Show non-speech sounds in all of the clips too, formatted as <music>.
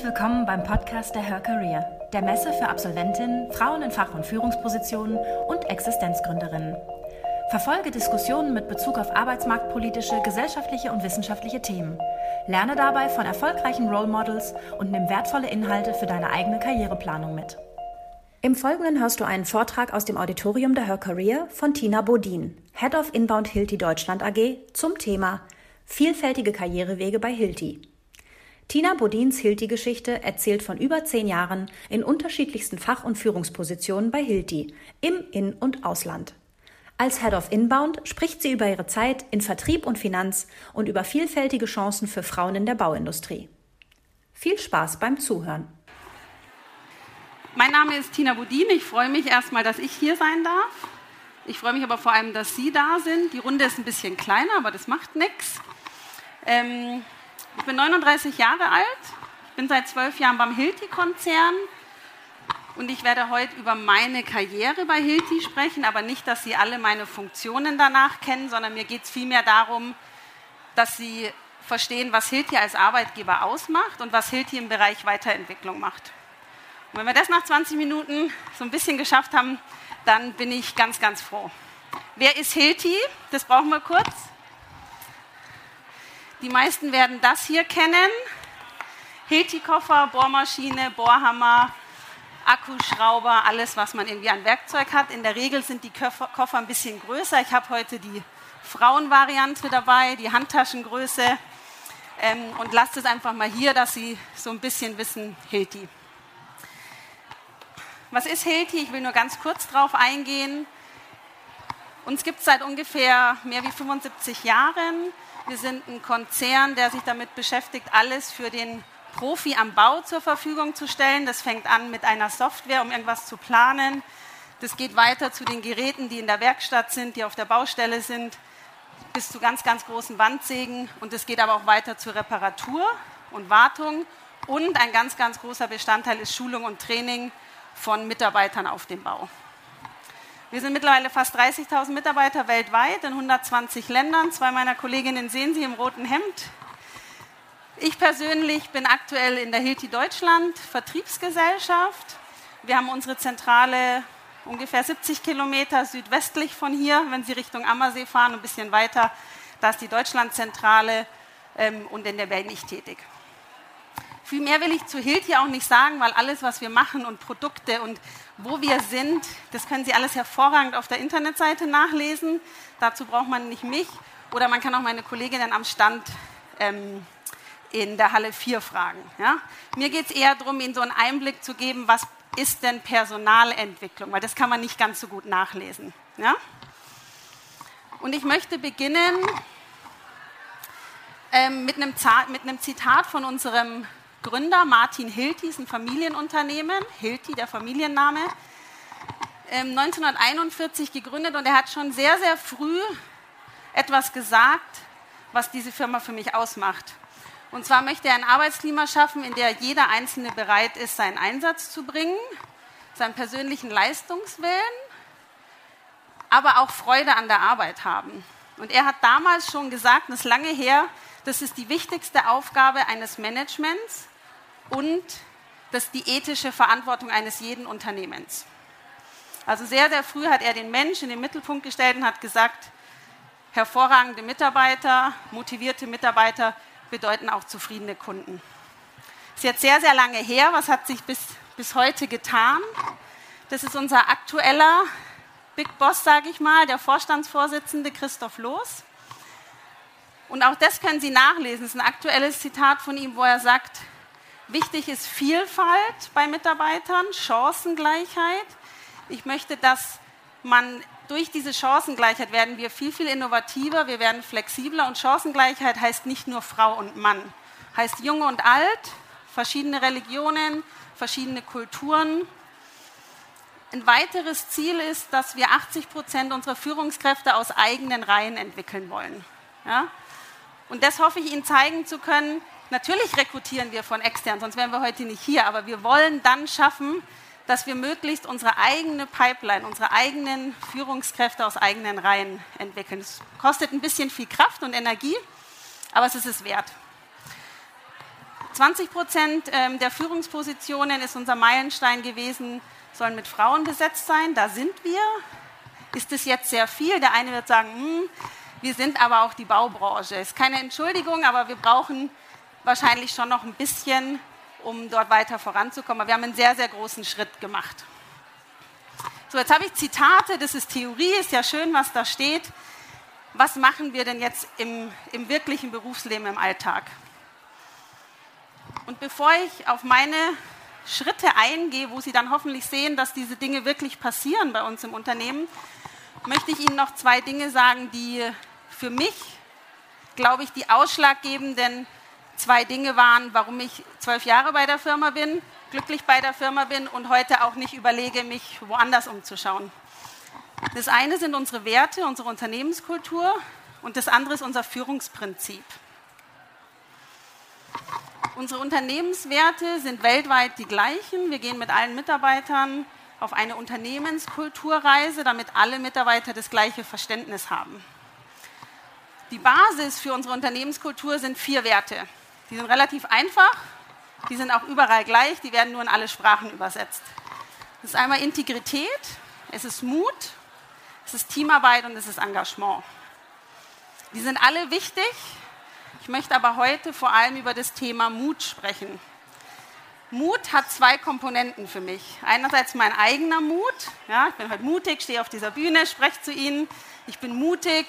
Herzlich willkommen beim Podcast der Her Career, der Messe für Absolventinnen, Frauen in Fach- und Führungspositionen und Existenzgründerinnen. Verfolge Diskussionen mit Bezug auf arbeitsmarktpolitische, gesellschaftliche und wissenschaftliche Themen. Lerne dabei von erfolgreichen Role Models und nimm wertvolle Inhalte für deine eigene Karriereplanung mit. Im Folgenden hörst du einen Vortrag aus dem Auditorium der Her Career von Tina Bodin, Head of Inbound Hilti Deutschland AG, zum Thema Vielfältige Karrierewege bei Hilti. Tina Bodins Hilti-Geschichte erzählt von über zehn Jahren in unterschiedlichsten Fach- und Führungspositionen bei Hilti, im In- und Ausland. Als Head of Inbound spricht sie über ihre Zeit in Vertrieb und Finanz und über vielfältige Chancen für Frauen in der Bauindustrie. Viel Spaß beim Zuhören. Mein Name ist Tina Bodin. Ich freue mich erstmal, dass ich hier sein darf. Ich freue mich aber vor allem, dass Sie da sind. Die Runde ist ein bisschen kleiner, aber das macht nichts. Ähm, ich bin 39 Jahre alt, bin seit zwölf Jahren beim Hilti-Konzern und ich werde heute über meine Karriere bei Hilti sprechen, aber nicht, dass Sie alle meine Funktionen danach kennen, sondern mir geht es vielmehr darum, dass Sie verstehen, was Hilti als Arbeitgeber ausmacht und was Hilti im Bereich Weiterentwicklung macht. Und wenn wir das nach 20 Minuten so ein bisschen geschafft haben, dann bin ich ganz, ganz froh. Wer ist Hilti? Das brauchen wir kurz. Die meisten werden das hier kennen. Hilti-Koffer, Bohrmaschine, Bohrhammer, Akkuschrauber, alles, was man irgendwie an Werkzeug hat. In der Regel sind die Koffer ein bisschen größer. Ich habe heute die Frauenvariante dabei, die Handtaschengröße. Ähm, und lasst es einfach mal hier, dass Sie so ein bisschen wissen, Hilti. Was ist Hilti? Ich will nur ganz kurz drauf eingehen. Uns gibt es seit ungefähr mehr wie 75 Jahren. Wir sind ein Konzern, der sich damit beschäftigt, alles für den Profi am Bau zur Verfügung zu stellen. Das fängt an mit einer Software, um irgendwas zu planen. Das geht weiter zu den Geräten, die in der Werkstatt sind, die auf der Baustelle sind, bis zu ganz, ganz großen Wandsägen. Und es geht aber auch weiter zur Reparatur und Wartung. Und ein ganz, ganz großer Bestandteil ist Schulung und Training von Mitarbeitern auf dem Bau. Wir sind mittlerweile fast 30.000 Mitarbeiter weltweit in 120 Ländern. Zwei meiner Kolleginnen sehen Sie im roten Hemd. Ich persönlich bin aktuell in der Hilti Deutschland Vertriebsgesellschaft. Wir haben unsere Zentrale ungefähr 70 Kilometer südwestlich von hier, wenn Sie Richtung Ammersee fahren, ein bisschen weiter. Da ist die Deutschlandzentrale ähm, und in der bin ich tätig. Viel mehr will ich zu Hilti auch nicht sagen, weil alles, was wir machen und Produkte und wo wir sind, das können Sie alles hervorragend auf der Internetseite nachlesen. Dazu braucht man nicht mich oder man kann auch meine Kolleginnen am Stand ähm, in der Halle 4 fragen. Ja? Mir geht es eher darum, Ihnen so einen Einblick zu geben, was ist denn Personalentwicklung, weil das kann man nicht ganz so gut nachlesen. Ja? Und ich möchte beginnen ähm, mit, einem mit einem Zitat von unserem Gründer Martin Hilti ist ein Familienunternehmen, Hilti der Familienname, 1941 ähm, gegründet und er hat schon sehr, sehr früh etwas gesagt, was diese Firma für mich ausmacht. Und zwar möchte er ein Arbeitsklima schaffen, in der jeder Einzelne bereit ist, seinen Einsatz zu bringen, seinen persönlichen Leistungswillen, aber auch Freude an der Arbeit haben. Und er hat damals schon gesagt, das ist lange her, das ist die wichtigste Aufgabe eines Managements, und das die ethische Verantwortung eines jeden Unternehmens. Also sehr, sehr früh hat er den Mensch in den Mittelpunkt gestellt und hat gesagt, hervorragende Mitarbeiter, motivierte Mitarbeiter bedeuten auch zufriedene Kunden. Ist jetzt sehr, sehr lange her. Was hat sich bis, bis heute getan? Das ist unser aktueller Big Boss, sage ich mal, der Vorstandsvorsitzende Christoph Loos. Und auch das können Sie nachlesen. Das ist ein aktuelles Zitat von ihm, wo er sagt, Wichtig ist Vielfalt bei Mitarbeitern, Chancengleichheit. Ich möchte, dass man durch diese Chancengleichheit werden wir viel, viel innovativer, wir werden flexibler und Chancengleichheit heißt nicht nur Frau und Mann, heißt Junge und Alt, verschiedene Religionen, verschiedene Kulturen. Ein weiteres Ziel ist, dass wir 80 Prozent unserer Führungskräfte aus eigenen Reihen entwickeln wollen. Ja? Und das hoffe ich Ihnen zeigen zu können, Natürlich rekrutieren wir von extern, sonst wären wir heute nicht hier, aber wir wollen dann schaffen, dass wir möglichst unsere eigene Pipeline, unsere eigenen Führungskräfte aus eigenen Reihen entwickeln. Es kostet ein bisschen viel Kraft und Energie, aber es ist es wert. 20 Prozent ähm, der Führungspositionen ist unser Meilenstein gewesen, sollen mit Frauen besetzt sein. Da sind wir. Ist es jetzt sehr viel? Der eine wird sagen, hm, wir sind aber auch die Baubranche. Ist keine Entschuldigung, aber wir brauchen wahrscheinlich schon noch ein bisschen, um dort weiter voranzukommen. Aber wir haben einen sehr, sehr großen Schritt gemacht. So, jetzt habe ich Zitate, das ist Theorie, ist ja schön, was da steht. Was machen wir denn jetzt im, im wirklichen Berufsleben, im Alltag? Und bevor ich auf meine Schritte eingehe, wo Sie dann hoffentlich sehen, dass diese Dinge wirklich passieren bei uns im Unternehmen, möchte ich Ihnen noch zwei Dinge sagen, die für mich, glaube ich, die ausschlaggebenden zwei Dinge waren, warum ich zwölf Jahre bei der Firma bin glücklich bei der Firma bin und heute auch nicht überlege, mich woanders umzuschauen. Das eine sind unsere Werte, unsere Unternehmenskultur und das andere ist unser Führungsprinzip. Unsere Unternehmenswerte sind weltweit die gleichen. Wir gehen mit allen Mitarbeitern auf eine Unternehmenskulturreise, damit alle Mitarbeiter das gleiche Verständnis haben. Die Basis für unsere Unternehmenskultur sind vier Werte. Die sind relativ einfach die sind auch überall gleich, die werden nur in alle Sprachen übersetzt. Das ist einmal Integrität, es ist Mut, es ist Teamarbeit und es ist Engagement. Die sind alle wichtig. Ich möchte aber heute vor allem über das Thema Mut sprechen. Mut hat zwei Komponenten für mich. Einerseits mein eigener Mut. Ja, ich bin heute mutig, stehe auf dieser Bühne, spreche zu Ihnen. Ich bin mutig,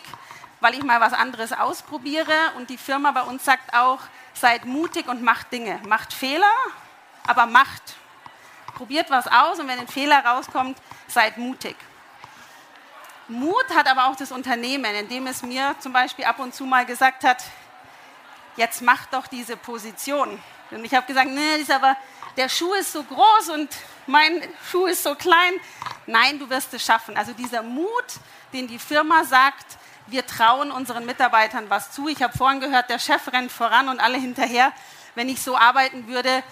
weil ich mal was anderes ausprobiere. Und die Firma bei uns sagt auch, seid mutig und macht Dinge. Macht Fehler, aber macht. Probiert was aus und wenn ein Fehler rauskommt, seid mutig. Mut hat aber auch das Unternehmen, indem es mir zum Beispiel ab und zu mal gesagt hat, jetzt mach doch diese Position. Und ich habe gesagt, nee, ist aber der Schuh ist so groß und mein Schuh ist so klein. Nein, du wirst es schaffen. Also dieser Mut, den die Firma sagt, wir trauen unseren Mitarbeitern was zu. Ich habe vorhin gehört, der Chef rennt voran und alle hinterher. Wenn ich so arbeiten würde,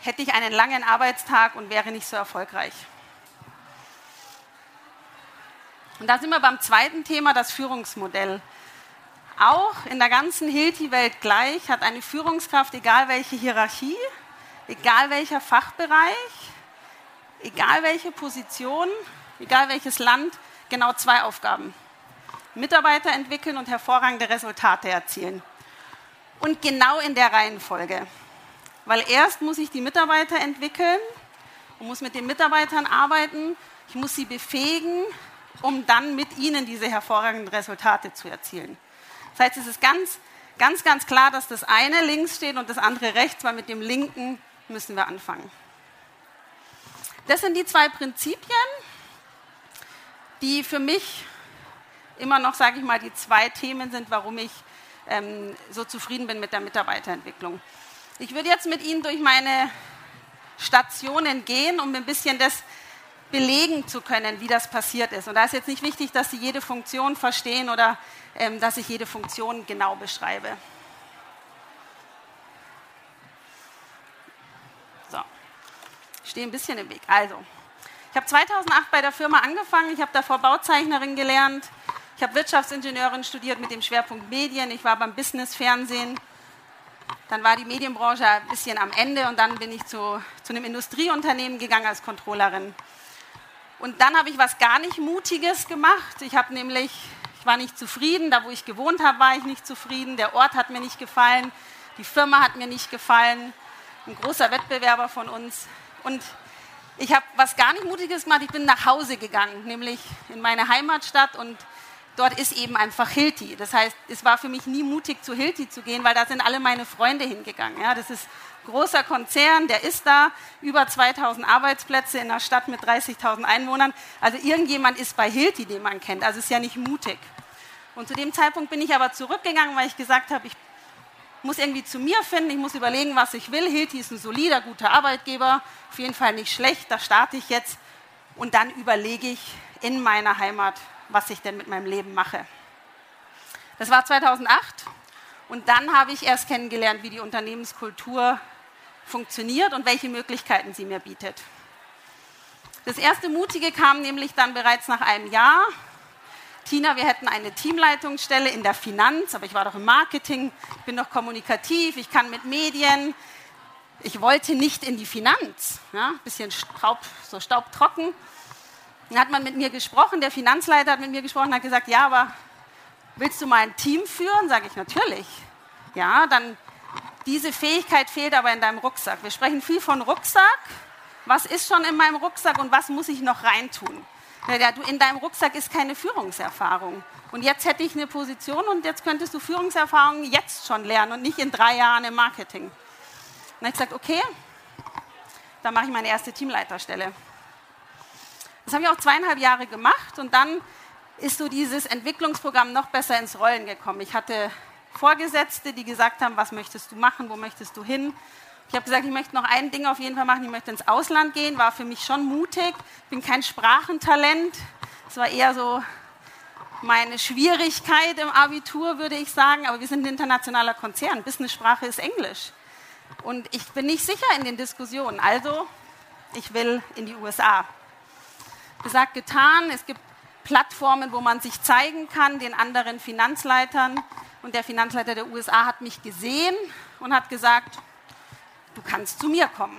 hätte ich einen langen Arbeitstag und wäre nicht so erfolgreich. Und da sind wir beim zweiten Thema, das Führungsmodell. Auch in der ganzen Hilti-Welt gleich hat eine Führungskraft, egal welche Hierarchie, egal welcher Fachbereich, egal welche Position, egal welches Land, genau zwei Aufgaben. Mitarbeiter entwickeln und hervorragende Resultate erzielen. Und genau in der Reihenfolge. Weil erst muss ich die Mitarbeiter entwickeln und muss mit den Mitarbeitern arbeiten. Ich muss sie befähigen, um dann mit ihnen diese hervorragenden Resultate zu erzielen. Das heißt, es ist ganz, ganz, ganz klar, dass das eine links steht und das andere rechts, weil mit dem linken müssen wir anfangen. Das sind die zwei Prinzipien, die für mich immer noch, sage ich mal, die zwei Themen sind, warum ich ähm, so zufrieden bin mit der Mitarbeiterentwicklung. Ich würde jetzt mit Ihnen durch meine Stationen gehen, um ein bisschen das belegen zu können, wie das passiert ist. Und da ist jetzt nicht wichtig, dass Sie jede Funktion verstehen oder ähm, dass ich jede Funktion genau beschreibe. So, ich stehe ein bisschen im Weg. Also, ich habe 2008 bei der Firma angefangen. Ich habe davor Bauzeichnerin gelernt, ich habe Wirtschaftsingenieurin studiert mit dem Schwerpunkt Medien. Ich war beim Business Fernsehen. Dann war die Medienbranche ein bisschen am Ende und dann bin ich zu, zu einem Industrieunternehmen gegangen als Controllerin. Und dann habe ich was gar nicht Mutiges gemacht. Ich habe nämlich, ich war nicht zufrieden. Da, wo ich gewohnt habe, war ich nicht zufrieden. Der Ort hat mir nicht gefallen. Die Firma hat mir nicht gefallen. Ein großer Wettbewerber von uns. Und ich habe was gar nicht Mutiges gemacht. Ich bin nach Hause gegangen, nämlich in meine Heimatstadt und dort ist eben einfach Hilti. Das heißt, es war für mich nie mutig, zu Hilti zu gehen, weil da sind alle meine Freunde hingegangen. Ja, das ist ein großer Konzern, der ist da, über 2000 Arbeitsplätze in einer Stadt mit 30.000 Einwohnern. Also irgendjemand ist bei Hilti, den man kennt. Also ist ja nicht mutig. Und zu dem Zeitpunkt bin ich aber zurückgegangen, weil ich gesagt habe, ich muss irgendwie zu mir finden, ich muss überlegen, was ich will. Hilti ist ein solider, guter Arbeitgeber, auf jeden Fall nicht schlecht, da starte ich jetzt. Und dann überlege ich in meiner Heimat, was ich denn mit meinem Leben mache. Das war 2008 und dann habe ich erst kennengelernt, wie die Unternehmenskultur funktioniert und welche Möglichkeiten sie mir bietet. Das erste Mutige kam nämlich dann bereits nach einem Jahr. Tina, wir hätten eine Teamleitungsstelle in der Finanz, aber ich war doch im Marketing, bin doch kommunikativ, ich kann mit Medien. Ich wollte nicht in die Finanz, ja, bisschen Staub, so staubtrocken. Dann hat man mit mir gesprochen, der Finanzleiter hat mit mir gesprochen hat gesagt, ja, aber willst du mal ein Team führen? Sage ich, natürlich. Ja, dann diese Fähigkeit fehlt aber in deinem Rucksack. Wir sprechen viel von Rucksack. Was ist schon in meinem Rucksack und was muss ich noch reintun? Ja, du, in deinem Rucksack ist keine Führungserfahrung. Und jetzt hätte ich eine Position und jetzt könntest du Führungserfahrung jetzt schon lernen und nicht in drei Jahren im Marketing. Und dann habe ich gesagt, okay, dann mache ich meine erste Teamleiterstelle. Das habe ich auch zweieinhalb Jahre gemacht und dann ist so dieses Entwicklungsprogramm noch besser ins Rollen gekommen. Ich hatte Vorgesetzte, die gesagt haben, was möchtest du machen, wo möchtest du hin. Ich habe gesagt, ich möchte noch ein Ding auf jeden Fall machen, ich möchte ins Ausland gehen, war für mich schon mutig. Bin kein Sprachentalent, das war eher so meine Schwierigkeit im Abitur, würde ich sagen, aber wir sind ein internationaler Konzern, Business-Sprache ist Englisch. Und ich bin nicht sicher in den Diskussionen, also ich will in die USA. Gesagt, getan, es gibt Plattformen, wo man sich zeigen kann, den anderen Finanzleitern. Und der Finanzleiter der USA hat mich gesehen und hat gesagt, du kannst zu mir kommen.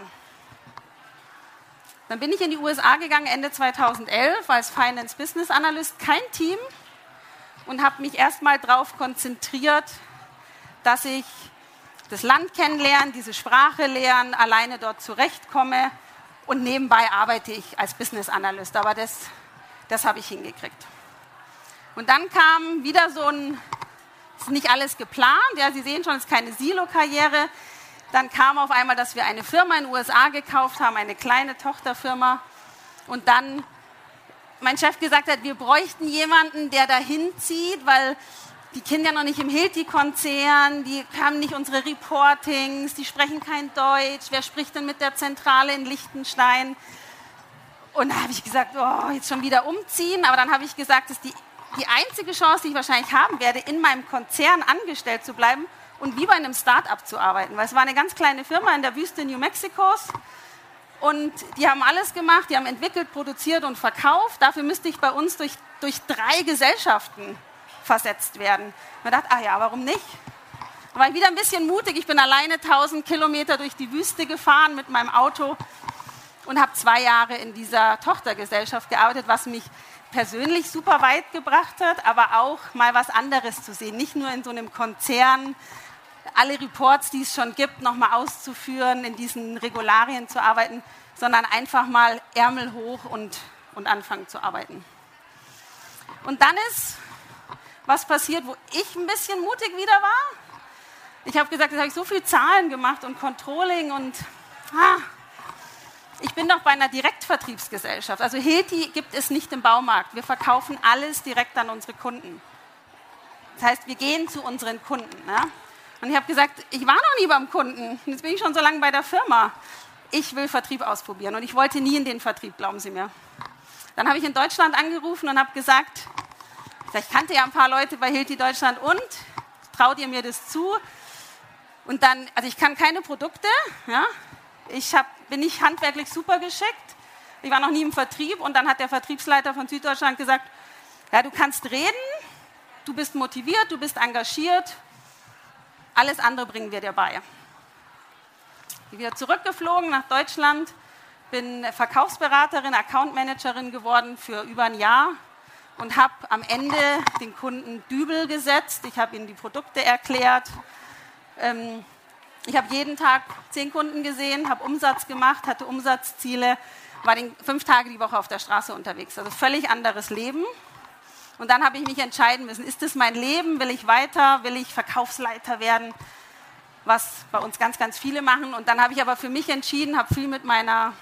Dann bin ich in die USA gegangen Ende 2011 als Finance Business Analyst, kein Team, und habe mich erstmal darauf konzentriert, dass ich das Land kennenlernen, diese Sprache lernen, alleine dort zurechtkomme und nebenbei arbeite ich als Business Analyst. Aber das, das habe ich hingekriegt. Und dann kam wieder so ein, ist nicht alles geplant, ja, Sie sehen schon, es ist keine Silo-Karriere. Dann kam auf einmal, dass wir eine Firma in den USA gekauft haben, eine kleine Tochterfirma. Und dann mein Chef gesagt hat, wir bräuchten jemanden, der dahin zieht, weil die Kinder noch nicht im Hilti-Konzern, die haben nicht unsere Reportings, die sprechen kein Deutsch. Wer spricht denn mit der Zentrale in Liechtenstein? Und da habe ich gesagt, oh, jetzt schon wieder umziehen. Aber dann habe ich gesagt, das ist die, die einzige Chance, die ich wahrscheinlich haben werde, in meinem Konzern angestellt zu bleiben und wie bei einem Start-up zu arbeiten. Weil es war eine ganz kleine Firma in der Wüste New Mexicos. Und die haben alles gemacht, die haben entwickelt, produziert und verkauft. Dafür müsste ich bei uns durch, durch drei Gesellschaften versetzt werden. Man dachte, ach ja, warum nicht? Da war ich wieder ein bisschen mutig. Ich bin alleine 1000 Kilometer durch die Wüste gefahren mit meinem Auto und habe zwei Jahre in dieser Tochtergesellschaft gearbeitet, was mich persönlich super weit gebracht hat, aber auch mal was anderes zu sehen. Nicht nur in so einem Konzern alle Reports, die es schon gibt, nochmal auszuführen, in diesen Regularien zu arbeiten, sondern einfach mal Ärmel hoch und, und anfangen zu arbeiten. Und dann ist was passiert, wo ich ein bisschen mutig wieder war. Ich habe gesagt, jetzt habe ich so viel Zahlen gemacht und Controlling und ah, ich bin doch bei einer Direktvertriebsgesellschaft. Also Hilti gibt es nicht im Baumarkt. Wir verkaufen alles direkt an unsere Kunden. Das heißt, wir gehen zu unseren Kunden. Ne? Und ich habe gesagt, ich war noch nie beim Kunden. Jetzt bin ich schon so lange bei der Firma. Ich will Vertrieb ausprobieren. Und ich wollte nie in den Vertrieb, glauben Sie mir. Dann habe ich in Deutschland angerufen und habe gesagt, ich kannte ja ein paar Leute bei Hilti Deutschland und traut ihr mir das zu? Und dann, also ich kann keine Produkte, ja. Ich hab, bin nicht handwerklich super geschickt. Ich war noch nie im Vertrieb und dann hat der Vertriebsleiter von Süddeutschland gesagt, ja, du kannst reden, du bist motiviert, du bist engagiert, alles andere bringen wir dir bei. Ich bin wieder zurückgeflogen nach Deutschland, bin Verkaufsberaterin, Accountmanagerin geworden für über ein Jahr und habe am Ende den Kunden Dübel gesetzt. Ich habe ihnen die Produkte erklärt. Ähm, ich habe jeden Tag zehn Kunden gesehen, habe Umsatz gemacht, hatte Umsatzziele, war den, fünf Tage die Woche auf der Straße unterwegs. Also völlig anderes Leben. Und dann habe ich mich entscheiden müssen, ist das mein Leben? Will ich weiter? Will ich Verkaufsleiter werden? Was bei uns ganz, ganz viele machen. Und dann habe ich aber für mich entschieden, habe viel mit meiner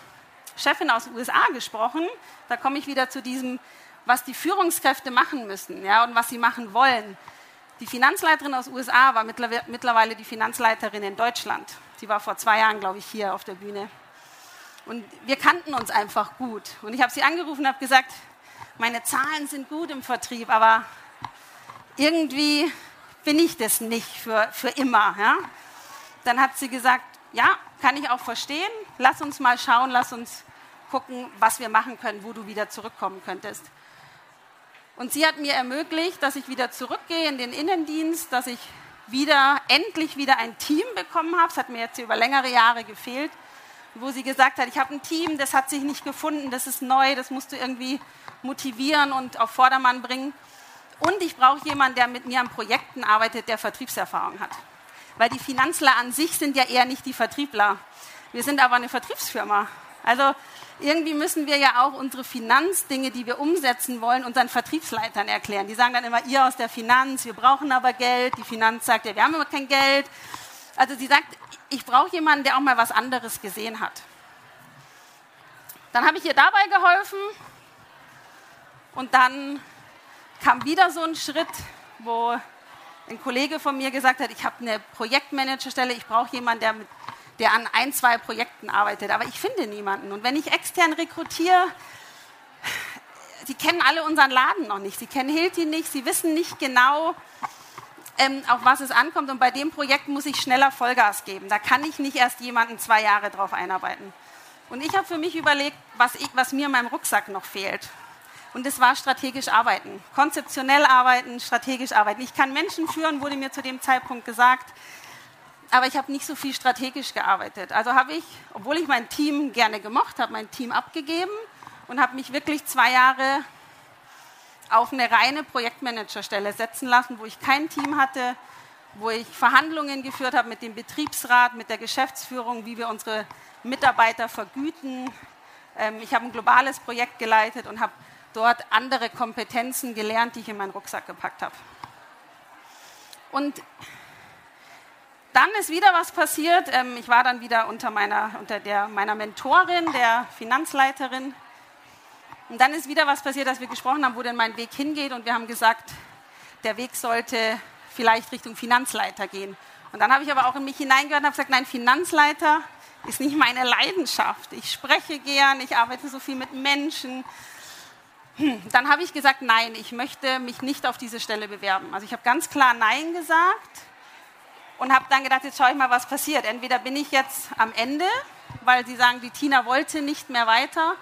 Chefin aus den USA gesprochen. Da komme ich wieder zu diesem, was die Führungskräfte machen müssen ja, und was sie machen wollen. Die Finanzleiterin aus USA war mittlerweile die Finanzleiterin in Deutschland. Sie war vor zwei Jahren, glaube ich, hier auf der Bühne. Und wir kannten uns einfach gut. Und ich habe sie angerufen und habe gesagt, meine Zahlen sind gut im Vertrieb, aber irgendwie bin ich das nicht für, für immer. Ja? Dann hat sie gesagt, ja, kann ich auch verstehen, lass uns mal schauen, lass uns gucken, was wir machen können, wo du wieder zurückkommen könntest. Und sie hat mir ermöglicht, dass ich wieder zurückgehe in den Innendienst, dass ich wieder, endlich wieder ein Team bekommen habe. Es hat mir jetzt über längere Jahre gefehlt, wo sie gesagt hat, ich habe ein Team, das hat sich nicht gefunden, das ist neu, das musst du irgendwie motivieren und auf Vordermann bringen. Und ich brauche jemanden, der mit mir an Projekten arbeitet, der Vertriebserfahrung hat. Weil die Finanzler an sich sind ja eher nicht die Vertriebler. Wir sind aber eine Vertriebsfirma. Also irgendwie müssen wir ja auch unsere Finanzdinge, die wir umsetzen wollen, unseren Vertriebsleitern erklären. Die sagen dann immer, ihr aus der Finanz, wir brauchen aber Geld. Die Finanz sagt, ja, wir haben aber kein Geld. Also sie sagt, ich brauche jemanden, der auch mal was anderes gesehen hat. Dann habe ich ihr dabei geholfen und dann kam wieder so ein Schritt, wo ein Kollege von mir gesagt hat, ich habe eine Projektmanagerstelle, ich brauche jemanden, der, mit, der an ein, zwei Projekten arbeitet, aber ich finde niemanden. Und wenn ich extern rekrutiere, sie kennen alle unseren Laden noch nicht, sie kennen Hilti nicht, sie wissen nicht genau, ähm, auf was es ankommt. Und bei dem Projekt muss ich schneller Vollgas geben. Da kann ich nicht erst jemanden zwei Jahre drauf einarbeiten. Und ich habe für mich überlegt, was, ich, was mir in meinem Rucksack noch fehlt. Und es war strategisch arbeiten, konzeptionell arbeiten, strategisch arbeiten. Ich kann Menschen führen, wurde mir zu dem Zeitpunkt gesagt, aber ich habe nicht so viel strategisch gearbeitet. Also habe ich, obwohl ich mein Team gerne gemocht habe, mein Team abgegeben und habe mich wirklich zwei Jahre auf eine reine Projektmanagerstelle setzen lassen, wo ich kein Team hatte, wo ich Verhandlungen geführt habe mit dem Betriebsrat, mit der Geschäftsführung, wie wir unsere Mitarbeiter vergüten. Ähm, ich habe ein globales Projekt geleitet und habe dort andere Kompetenzen gelernt, die ich in meinen Rucksack gepackt habe. Und dann ist wieder was passiert. Ähm, ich war dann wieder unter meiner, unter der, meiner Mentorin, der Finanzleiterin. Und dann ist wieder was passiert, dass wir gesprochen haben, wo denn mein Weg hingeht. Und wir haben gesagt, der Weg sollte vielleicht Richtung Finanzleiter gehen. Und dann habe ich aber auch in mich hineingehört und habe gesagt, nein, Finanzleiter ist nicht meine Leidenschaft. Ich spreche gern, ich arbeite so viel mit Menschen, hm, dann habe ich gesagt, nein, ich möchte mich nicht auf diese Stelle bewerben. Also ich habe ganz klar Nein gesagt und habe dann gedacht, jetzt schaue ich mal, was passiert. Entweder bin ich jetzt am Ende, weil sie sagen, die Tina wollte nicht mehr weiter.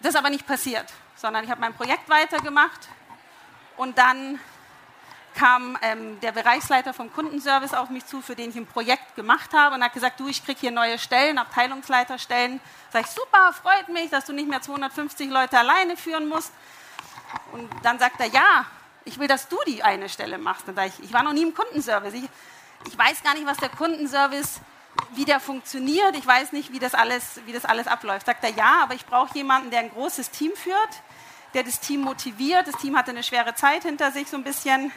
Das ist aber nicht passiert, sondern ich habe mein Projekt weitergemacht und dann kam ähm, der Bereichsleiter vom Kundenservice auf mich zu, für den ich ein Projekt gemacht habe und hat gesagt, du, ich kriege hier neue Stellen, Abteilungsleiterstellen. Sag ich, super, freut mich, dass du nicht mehr 250 Leute alleine führen musst. Und dann sagt er, ja, ich will, dass du die eine Stelle machst. Und ich, ich war noch nie im Kundenservice. Ich, ich weiß gar nicht, was der Kundenservice, wie der funktioniert. Ich weiß nicht, wie das alles, wie das alles abläuft. Sagt er, ja, aber ich brauche jemanden, der ein großes Team führt, der das Team motiviert. Das Team hatte eine schwere Zeit hinter sich, so ein bisschen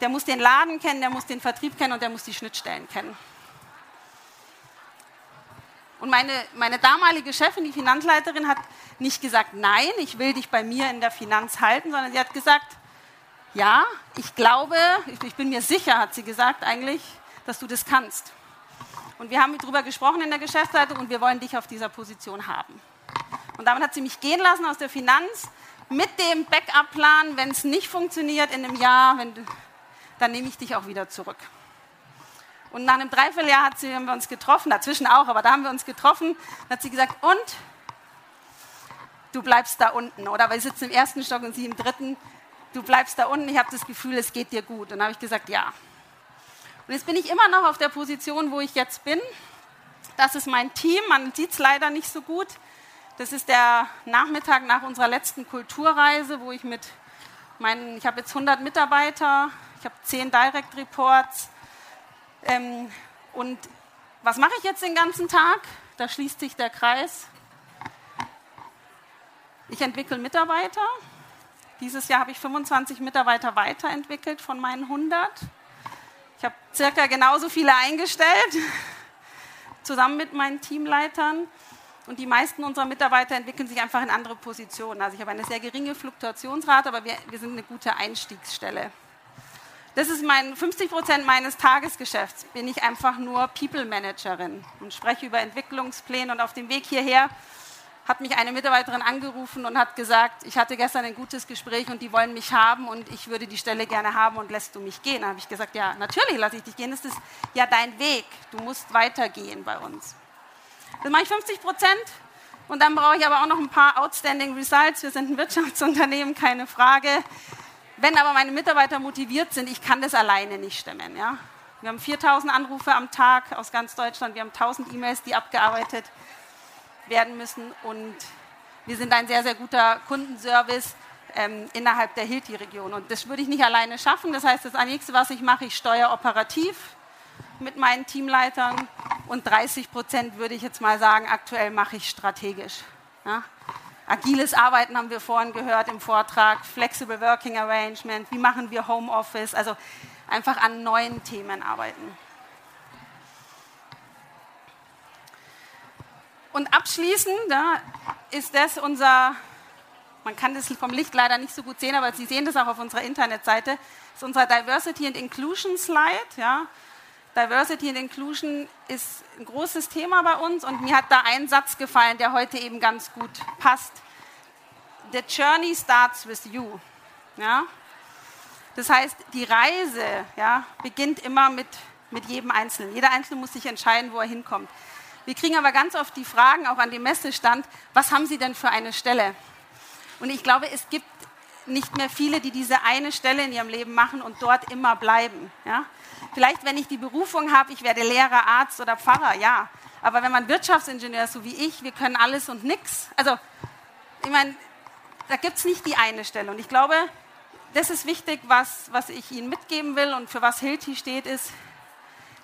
der muss den Laden kennen, der muss den Vertrieb kennen und der muss die Schnittstellen kennen. Und meine, meine damalige Chefin, die Finanzleiterin, hat nicht gesagt, nein, ich will dich bei mir in der Finanz halten, sondern sie hat gesagt, ja, ich glaube, ich bin mir sicher, hat sie gesagt eigentlich, dass du das kannst. Und wir haben darüber gesprochen in der Geschäftsleitung und wir wollen dich auf dieser Position haben. Und damit hat sie mich gehen lassen aus der Finanz mit dem Backup-Plan, wenn es nicht funktioniert in einem Jahr, wenn dann nehme ich dich auch wieder zurück. Und nach einem Dreivierteljahr hat sie, haben wir uns getroffen, dazwischen auch, aber da haben wir uns getroffen, hat sie gesagt, und du bleibst da unten. Oder wir sitzen im ersten Stock und sie im dritten, du bleibst da unten, ich habe das Gefühl, es geht dir gut. Und dann habe ich gesagt, ja. Und jetzt bin ich immer noch auf der Position, wo ich jetzt bin. Das ist mein Team, man sieht es leider nicht so gut. Das ist der Nachmittag nach unserer letzten Kulturreise, wo ich mit meinen, ich habe jetzt 100 Mitarbeiter, ich habe zehn Direct Reports. Ähm, und was mache ich jetzt den ganzen Tag? Da schließt sich der Kreis. Ich entwickle Mitarbeiter. Dieses Jahr habe ich 25 Mitarbeiter weiterentwickelt von meinen 100. Ich habe circa genauso viele eingestellt, <laughs> zusammen mit meinen Teamleitern. Und die meisten unserer Mitarbeiter entwickeln sich einfach in andere Positionen. Also ich habe eine sehr geringe Fluktuationsrate, aber wir, wir sind eine gute Einstiegsstelle. Das ist mein 50 Prozent meines Tagesgeschäfts. Bin ich einfach nur People Managerin und spreche über Entwicklungspläne. Und auf dem Weg hierher hat mich eine Mitarbeiterin angerufen und hat gesagt, ich hatte gestern ein gutes Gespräch und die wollen mich haben und ich würde die Stelle gerne haben und lässt du mich gehen? Da habe ich gesagt, ja, natürlich lasse ich dich gehen. Das ist ja dein Weg. Du musst weitergehen bei uns. Das mache ich 50 Prozent. Und dann brauche ich aber auch noch ein paar Outstanding Results. Wir sind ein Wirtschaftsunternehmen, keine Frage. Wenn aber meine Mitarbeiter motiviert sind, ich kann das alleine nicht stemmen. Ja? Wir haben 4000 Anrufe am Tag aus ganz Deutschland, wir haben 1000 E-Mails, die abgearbeitet werden müssen und wir sind ein sehr, sehr guter Kundenservice ähm, innerhalb der Hilti-Region. Und das würde ich nicht alleine schaffen. Das heißt, das nächste, was ich mache, ich steuere operativ mit meinen Teamleitern und 30 Prozent würde ich jetzt mal sagen, aktuell mache ich strategisch. Ja? Agiles Arbeiten haben wir vorhin gehört im Vortrag, Flexible Working Arrangement, wie machen wir Homeoffice, also einfach an neuen Themen arbeiten. Und abschließend da ist das unser, man kann das vom Licht leider nicht so gut sehen, aber Sie sehen das auch auf unserer Internetseite, ist unser Diversity and Inclusion Slide. Ja. Diversity and Inclusion ist ein großes Thema bei uns und mir hat da ein Satz gefallen, der heute eben ganz gut passt. The journey starts with you. Ja? Das heißt, die Reise ja, beginnt immer mit, mit jedem Einzelnen. Jeder Einzelne muss sich entscheiden, wo er hinkommt. Wir kriegen aber ganz oft die Fragen, auch an dem Messestand, was haben Sie denn für eine Stelle? Und ich glaube, es gibt nicht mehr viele, die diese eine Stelle in ihrem Leben machen und dort immer bleiben. Ja? Vielleicht, wenn ich die Berufung habe, ich werde Lehrer, Arzt oder Pfarrer, ja. Aber wenn man Wirtschaftsingenieur ist, so wie ich, wir können alles und nichts. Also, ich meine, da gibt es nicht die eine Stelle. Und ich glaube, das ist wichtig, was, was ich Ihnen mitgeben will und für was Hilti steht, ist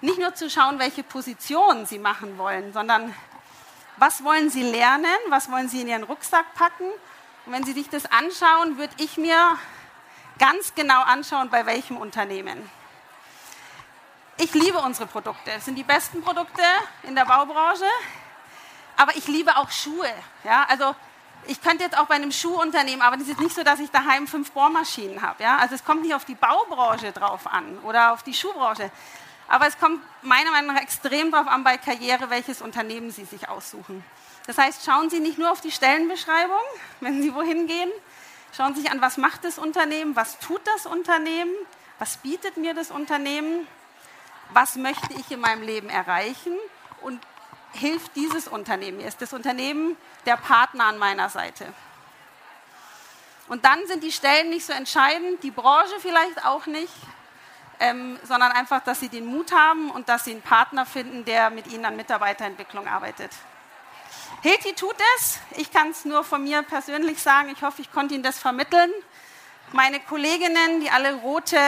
nicht nur zu schauen, welche Position Sie machen wollen, sondern was wollen Sie lernen, was wollen Sie in Ihren Rucksack packen und wenn Sie sich das anschauen, würde ich mir ganz genau anschauen, bei welchem Unternehmen. Ich liebe unsere Produkte. Es sind die besten Produkte in der Baubranche. Aber ich liebe auch Schuhe. Ja, also ich könnte jetzt auch bei einem Schuhunternehmen, aber es ist nicht so, dass ich daheim fünf Bohrmaschinen habe. Ja? Also es kommt nicht auf die Baubranche drauf an oder auf die Schuhbranche. Aber es kommt meiner Meinung nach extrem darauf an bei Karriere, welches Unternehmen Sie sich aussuchen. Das heißt, schauen Sie nicht nur auf die Stellenbeschreibung, wenn Sie wohin gehen. Schauen Sie sich an, was macht das Unternehmen, was tut das Unternehmen, was bietet mir das Unternehmen, was möchte ich in meinem Leben erreichen und hilft dieses Unternehmen mir? Ist das Unternehmen der Partner an meiner Seite? Und dann sind die Stellen nicht so entscheidend, die Branche vielleicht auch nicht, ähm, sondern einfach, dass sie den Mut haben und dass sie einen Partner finden, der mit ihnen an Mitarbeiterentwicklung arbeitet. Hilti tut es. Ich kann es nur von mir persönlich sagen. Ich hoffe, ich konnte Ihnen das vermitteln. Meine Kolleginnen, die alle rote,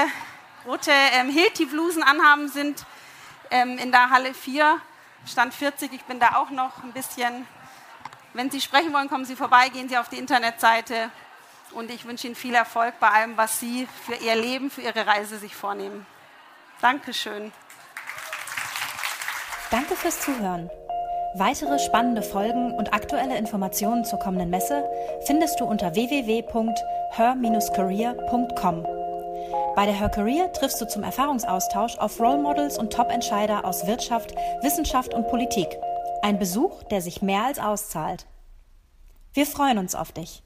rote ähm, Hilti-Blusen anhaben, sind ähm, in der Halle 4, Stand 40. Ich bin da auch noch ein bisschen. Wenn Sie sprechen wollen, kommen Sie vorbei, gehen Sie auf die Internetseite. Und ich wünsche Ihnen viel Erfolg bei allem, was Sie für Ihr Leben, für Ihre Reise sich vornehmen. Dankeschön. Danke fürs Zuhören. Weitere spannende Folgen und aktuelle Informationen zur kommenden Messe findest du unter www.her-career.com. Bei der Her Career triffst du zum Erfahrungsaustausch auf Role Models und Top-Entscheider aus Wirtschaft, Wissenschaft und Politik. Ein Besuch, der sich mehr als auszahlt. Wir freuen uns auf dich.